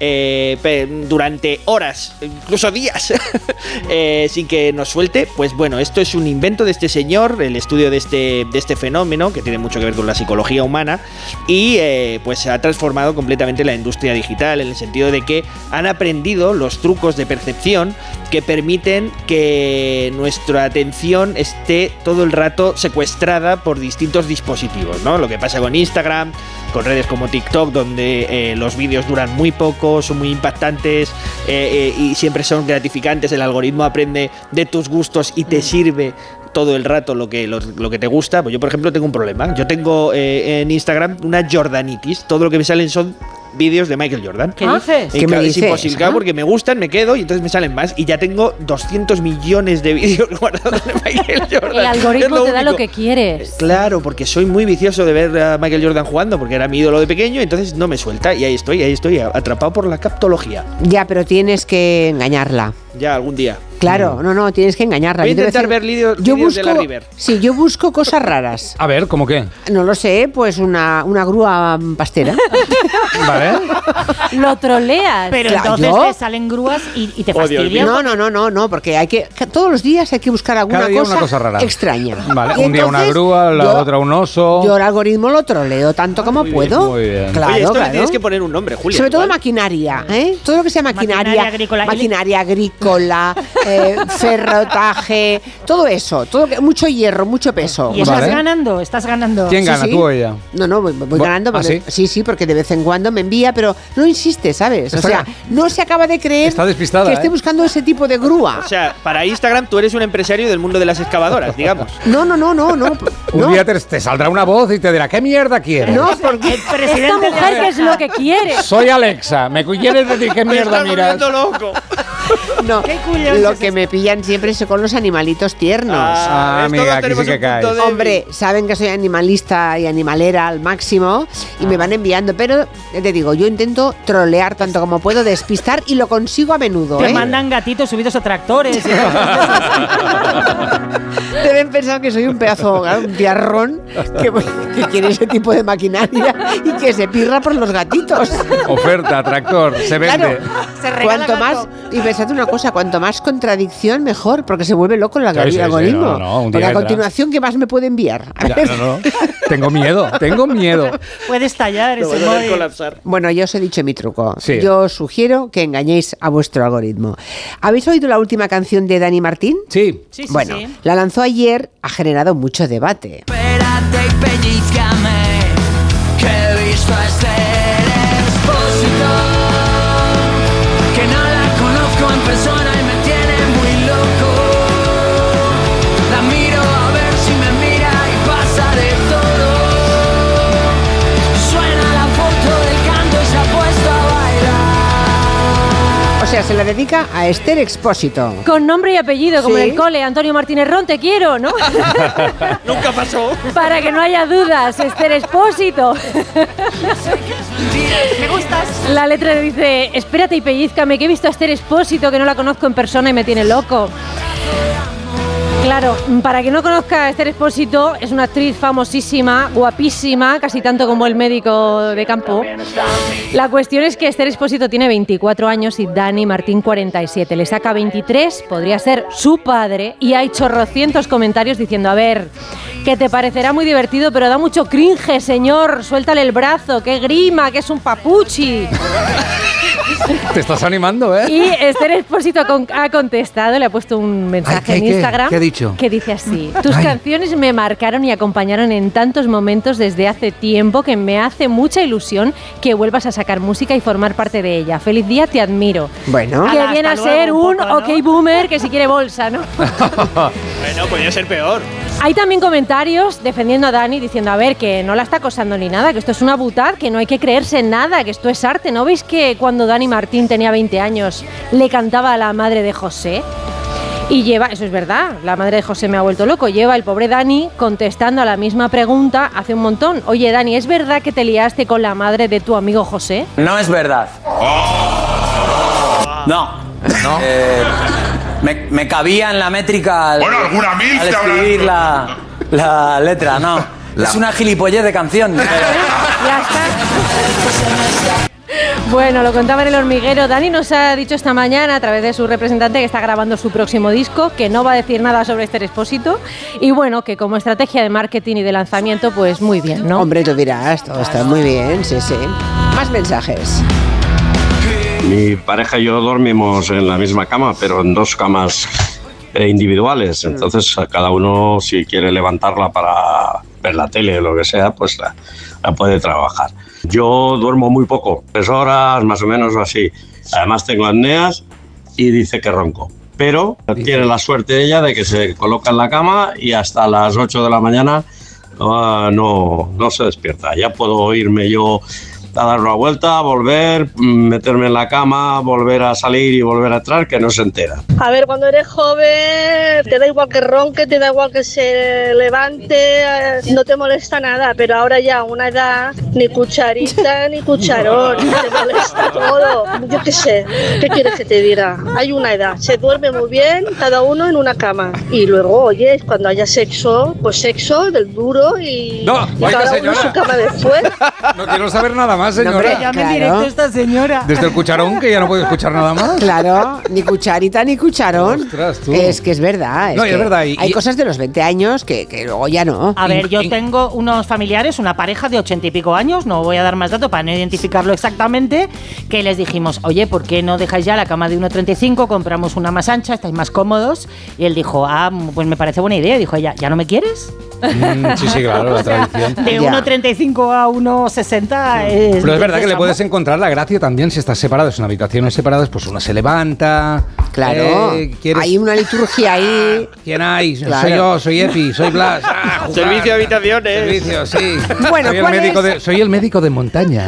eh, durante horas, incluso días, eh, sin que nos suelte, pues bueno, esto es un invento de este señor, el estudio de este, de este fenómeno, que tiene mucho que ver con la psicología humana, y eh, pues ha transformado completamente la industria digital, en el sentido de que han aprendido los trucos de percepción que permiten que nuestra atención esté todo el rato secuestrada por distintos dispositivos, ¿no? Lo que pasa con Instagram, con redes como TikTok, donde eh, los vídeos duran muy poco, son muy impactantes eh, eh, y siempre son gratificantes. El algoritmo aprende de tus gustos y te sirve todo el rato lo que, lo, lo que te gusta. Pues yo, por ejemplo, tengo un problema. Yo tengo eh, en Instagram una Jordanitis. Todo lo que me salen son vídeos de Michael Jordan. ¿Qué dices? Y ¿Qué me es dices? imposible, claro, Ah. porque me gustan, me quedo y entonces me salen más. Y ya tengo 200 millones de vídeos guardados de Michael Jordan. El algoritmo te da lo que quieres. Claro, porque soy muy vicioso de ver a Michael Jordan jugando, porque era mi ídolo de pequeño, entonces no me suelta. Y ahí estoy, ahí estoy, atrapado por la captología. Ya, pero tienes que engañarla. Ya, algún día. Claro, no, no, tienes que engañarla. Voy a intentar ver vídeos de busco, la River. Sí, yo busco cosas raras. A ver, ¿cómo qué? No lo sé, pues una, una grúa pastera. ¿Vale? Lo troleas. Pero Claro, entonces ¿yo? te salen grúas y, y te fastidian. No, no, no, no, no, porque hay que todos los días hay que buscar alguna Cada día cosa, una cosa rara. extraña. Vale, Y un día una entonces, grúa, la yo- otra un oso. Yo el algoritmo lo troleo tanto como puedo. muy bien. Claro, Oye, esto claro. le tienes que poner un nombre, Julia. Sobre todo igual. maquinaria, ¿eh? Todo lo que sea maquinaria, Maquinaria agrícola. maquinaria agrícola, eh, ferrotaje, todo eso, todo que- mucho hierro, mucho peso. Y estás Vale. ganando, estás ganando. ¿Quién gana, sí. tú o ella? No, no, voy, ganando. ¿Ah, porque- sí? sí, porque de vez en cuando me envía, pero no insiste, ¿sabes? O Está- sea, no se acaba de creer Está despistada, que esté ¿eh? buscando ese tipo de grúa. O sea, para Instagram tú eres un empresario del mundo de las excavadoras, digamos. No, no, no, no, no. Un día te, te saldrá una voz y te dirá, ¿qué mierda quieres? No, porque Esta mujer, ¿qué es lo que quiere? Soy Alexa, ¿me quieres decir qué mierda estás miras? volviendo loco. no, Qué curioso lo es que me pillan siempre es con los animalitos tiernos. Ah, ¿ves? Todos amiga, aquí sí que caes. Hombre, saben que soy animalista y animalera al máximo y me van enviando, pero te digo, yo intento trolear tanto como puedo, despistar y lo consigo a menudo. Te ¿eh? mandan gatitos subidos a tractores. Deben pensar que soy un pedazo, un tiarrón que, que quiere ese tipo de maquinaria y que se pirra por los gatitos. Oferta, tractor, se vende. Claro, Se regala cuanto gato. más, y pensad una cosa, cuanto más contradicción, mejor, porque se vuelve loco el Sí, sí, sí, algoritmo. no, no, porque a continuación, ¿qué más me puede enviar? A Ya, ver. no, no. Tengo miedo, tengo miedo. Puede estallar ese móvil. colapsar. Bueno, yo os he dicho mi truco. Sí. Yo os sugiero que engañéis a vuestro algoritmo. ¿Habéis oído la última canción de Dani Martín? Sí. Sí, sí, bueno, sí. la lanzó ayer, ha generado mucho debate. Espérate y pellizcame, que he visto a este Se la dedica a Esther Expósito. Con nombre y apellido, como Sí. en el cole, Antonio Martínez Ron, te quiero, ¿no? Nunca pasó. Para que no haya dudas, Esther Expósito. Me gustas. La letra dice, espérate y pellizcame, que he visto a Esther Expósito, que no la conozco en persona y me tiene loco. Claro, para que no conozca a Esther Expósito, es una actriz famosísima, guapísima, casi tanto como el médico de campo. La cuestión es que Esther Expósito tiene 24 años y Dani Martín 47. Le saca 23, podría ser su padre, y ha hecho chorrocientos comentarios diciendo, a ver, que te parecerá muy divertido, pero da mucho cringe, señor, suéltale el brazo, que grima, que es un papuchi. Te estás animando, ¿eh? Y Esther Expósito ha contestado, le ha puesto un mensaje Ay, ¿qué, en qué? Instagram ¿Qué dicho? que dice así: Tus Ay. canciones me marcaron y acompañaron en tantos momentos desde hace tiempo que me hace mucha ilusión que vuelvas a sacar música y formar parte de ella. Feliz día, te admiro. Bueno. Que Ala, viene a ser luego un un poco, ¿no? ok boomer que si quiere bolsa, ¿no? Bueno, podría ser peor. Hay también comentarios defendiendo a Dani diciendo, a ver, que no la está acosando ni nada, que esto es una butad, que no hay que creerse en nada, que esto es arte. ¿No veis que cuando Dani Martín tenía 20 años le cantaba a la madre de José? Y lleva, eso es verdad, la madre de José me ha vuelto loco, lleva el pobre Dani contestando a la misma pregunta hace un montón. Oye Dani, ¿es verdad que te liaste con la madre de tu amigo José? No es verdad. No. Eh, me, me cabía en la métrica al, Bueno, alguna mil al escribir la, la letra, no. Es una gilipollez de canción. pero- Ya está. Bueno, lo contaba en el hormiguero. Dani nos ha dicho esta mañana a través de su representante que está grabando su próximo disco, que no va a decir nada sobre este expósito y bueno, que como estrategia de marketing y de lanzamiento, pues muy bien, ¿no? Hombre, tú dirás, todo está muy bien, sí, sí. Más mensajes. Mi pareja y yo dormimos en la misma cama, pero en dos camas eh, individuales. Entonces, a cada uno, si quiere levantarla para ver la tele o lo que sea, pues la, la puede trabajar. Yo duermo muy poco, tres horas más o menos o así. Además, tengo apneas y dice que ronco. Pero tiene la suerte ella de que se coloca en la cama y hasta las 8 de la mañana ah, no, no se despierta. Ya puedo irme yo a dar una vuelta, volver, mm, meterme en la cama, volver a salir y volver a entrar, que no se entera. A ver, cuando eres joven, te da igual que ronque, te da igual que se levante, eh, no te molesta nada, pero ahora ya a una edad, ni cucharita ni cucharón, te molesta todo. Yo qué sé, ¿qué quieres que te diga? Hay una edad, se duerme muy bien, cada uno en una cama. Y luego, oye, cuando haya sexo, pues sexo del duro y, No, y cada uno en su cama después. No quiero saber nada más, señora. hombre, Llame claro. directo a esta señora. Desde el cucharón, que ya no puedo escuchar nada más. Claro, ni cucharita ni cucharón. Ostras, tú. Es que es verdad. No, y es que verdad, y- hay y- cosas de los 20 años que, que luego ya no. A ver, yo tengo unos familiares, una pareja de ochenta y pico años, no voy a dar más datos para no identificarlo exactamente, que les dijimos, oye, ¿por qué no dejáis ya la cama de 1,35? Compramos una más ancha, estáis más cómodos. Y él dijo, ah, pues me parece buena idea. Y dijo ella, ¿ya no me quieres? Mm, sí, sí, claro, la tradición. De 1,35 a 1,60 es... Pero es verdad que le es puedes encontrar la gracia también si estás separados en habitaciones separadas, pues uno se levanta. Claro, eh, ¿quieres- hay una liturgia ahí. ¿Quién hay? Claro. Soy yo, soy Epi, soy Blas. Ah. Servicio de habitaciones. Servicio, sí. Bueno, soy, el ¿cuál médico es? de, soy el médico de montaña.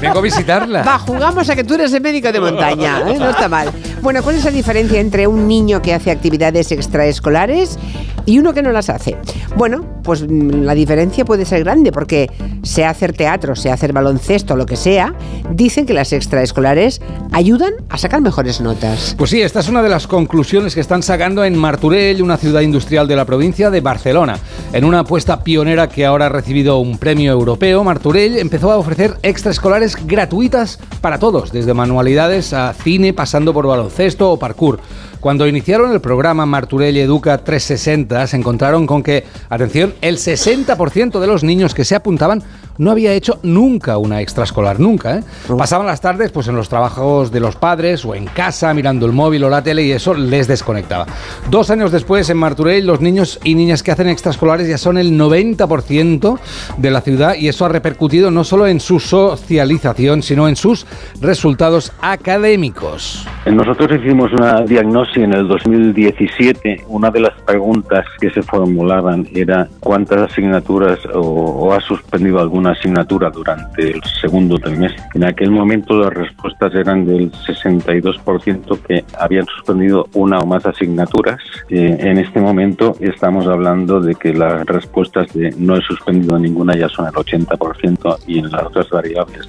Vengo a visitarla. Va, jugamos a que tú eres el médico de montaña, ¿eh? no está mal. Bueno, ¿cuál es la diferencia entre un niño que hace actividades extraescolares y uno que no las hace? Bueno, pues mm, la diferencia puede ser grande porque sea hacer teatro, sea hacer baloncesto, lo que sea, dicen que las extraescolares ayudan a sacar mejores notas. Pues sí, esta es una de las conclusiones que están sacando en Martorell, una ciudad industrial de la provincia de Barcelona. En una apuesta pionera que ahora ha recibido un premio europeo, Martorell empezó a ofrecer extraescolares gratuitas para todos, desde manualidades a cine, pasando por baloncesto o parkour. Cuando iniciaron el programa Marturell Educa 360, se encontraron con que, atención, el 60% de los niños que se apuntaban no había hecho nunca una extraescolar, nunca. ¿eh? Pasaban las tardes pues, en los trabajos de los padres o en casa, mirando el móvil o la tele y eso les desconectaba. Dos años después, en Marturell, los niños y niñas que hacen extraescolares ya son el 90% de la ciudad y eso ha repercutido no solo en su socialización, sino en sus resultados académicos. Nosotros hicimos una diagnóstico si en el 2017 una de las preguntas que se formulaban era cuántas asignaturas o, o ha suspendido alguna asignatura durante el segundo trimestre. En aquel momento las respuestas eran del 62% que habían suspendido una o más asignaturas. Eh, en este momento estamos hablando de que las respuestas de no he suspendido ninguna ya son el 80% y en las otras variables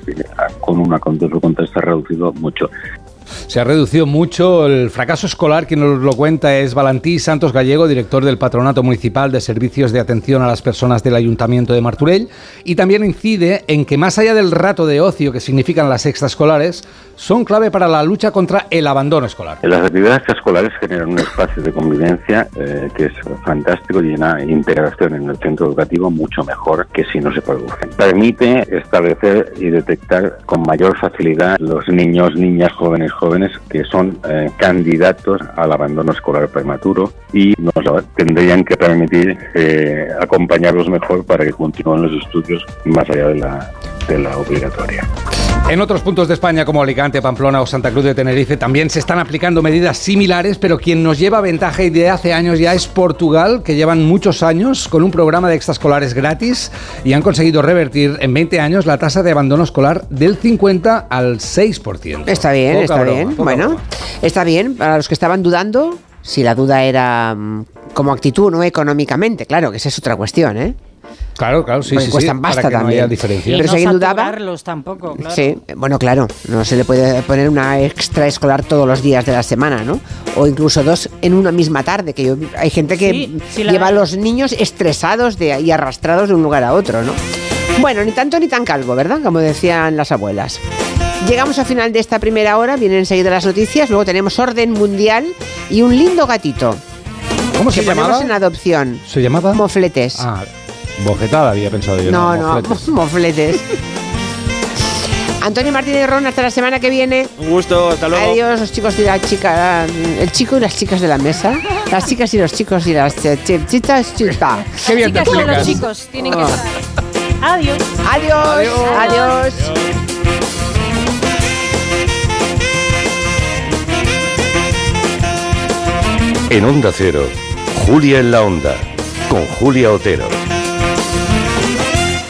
con una control está reducido mucho. Se ha reducido mucho el fracaso escolar. Quien nos lo cuenta es Valentí Santos Gallego, director del Patronato Municipal de Servicios de Atención a las Personas del Ayuntamiento de Marturell. Y también incide en que más allá del rato de ocio que significan las extraescolares, son clave para la lucha contra el abandono escolar. Las actividades escolares generan un espacio de convivencia eh, que es fantástico y una integración en el centro educativo mucho mejor que si no se producen. Permite establecer y detectar con mayor facilidad los niños, niñas, jóvenes, jóvenes que son eh, candidatos al abandono escolar prematuro y nos tendrían que permitir eh, acompañarlos mejor para que continúen los estudios más allá de la, de la obligatoria. En otros puntos de España como Alicante, Pamplona o Santa Cruz de Tenerife también se están aplicando medidas similares, pero quien nos lleva ventaja y de hace años ya es Portugal, que llevan muchos años con un programa de extraescolares gratis y han conseguido revertir en 20 años la tasa de abandono escolar del 50 al 6%. Está bien, Poca está broma, bien. Bueno, broma. está bien. Para los que estaban dudando, si la duda era mm, como actitud, no económicamente, claro, que esa es otra cuestión, ¿eh? Claro, claro, sí, Porque sí, cuestan sí, pasta para que no también. haya diferencia. Y Pero no si alguien dudaba- tampoco, claro. Sí, bueno, claro, no se le puede poner una extraescolar todos los días de la semana, ¿no? O incluso dos en una misma tarde, que yo- hay gente que Sí, sí, la- lleva a los niños estresados de, y arrastrados de un lugar a otro, ¿no? Bueno, ni tanto ni tan calvo, ¿verdad? Como decían las abuelas. Llegamos al final de esta primera hora, vienen enseguida las noticias, luego tenemos orden mundial y un lindo gatito. ¿Cómo se que ponemos llamaba? en adopción. ¿Se llamaba? Mofletes. Ah, bofetada había pensado yo. no, no, mofletes. mofletes. Antonio Martínez Ron, hasta la semana que viene. Un gusto, hasta luego. Adiós, los chicos y la chica, el chico y las chicas de la mesa. Las chicas y los chicos y las ch- ch- chicas, chicas. Qué bien te Chicas y los chicos tienen que Ah. estar. Adiós. Adiós, adiós. En Onda Cero, Julia en la Onda, con Julia Otero.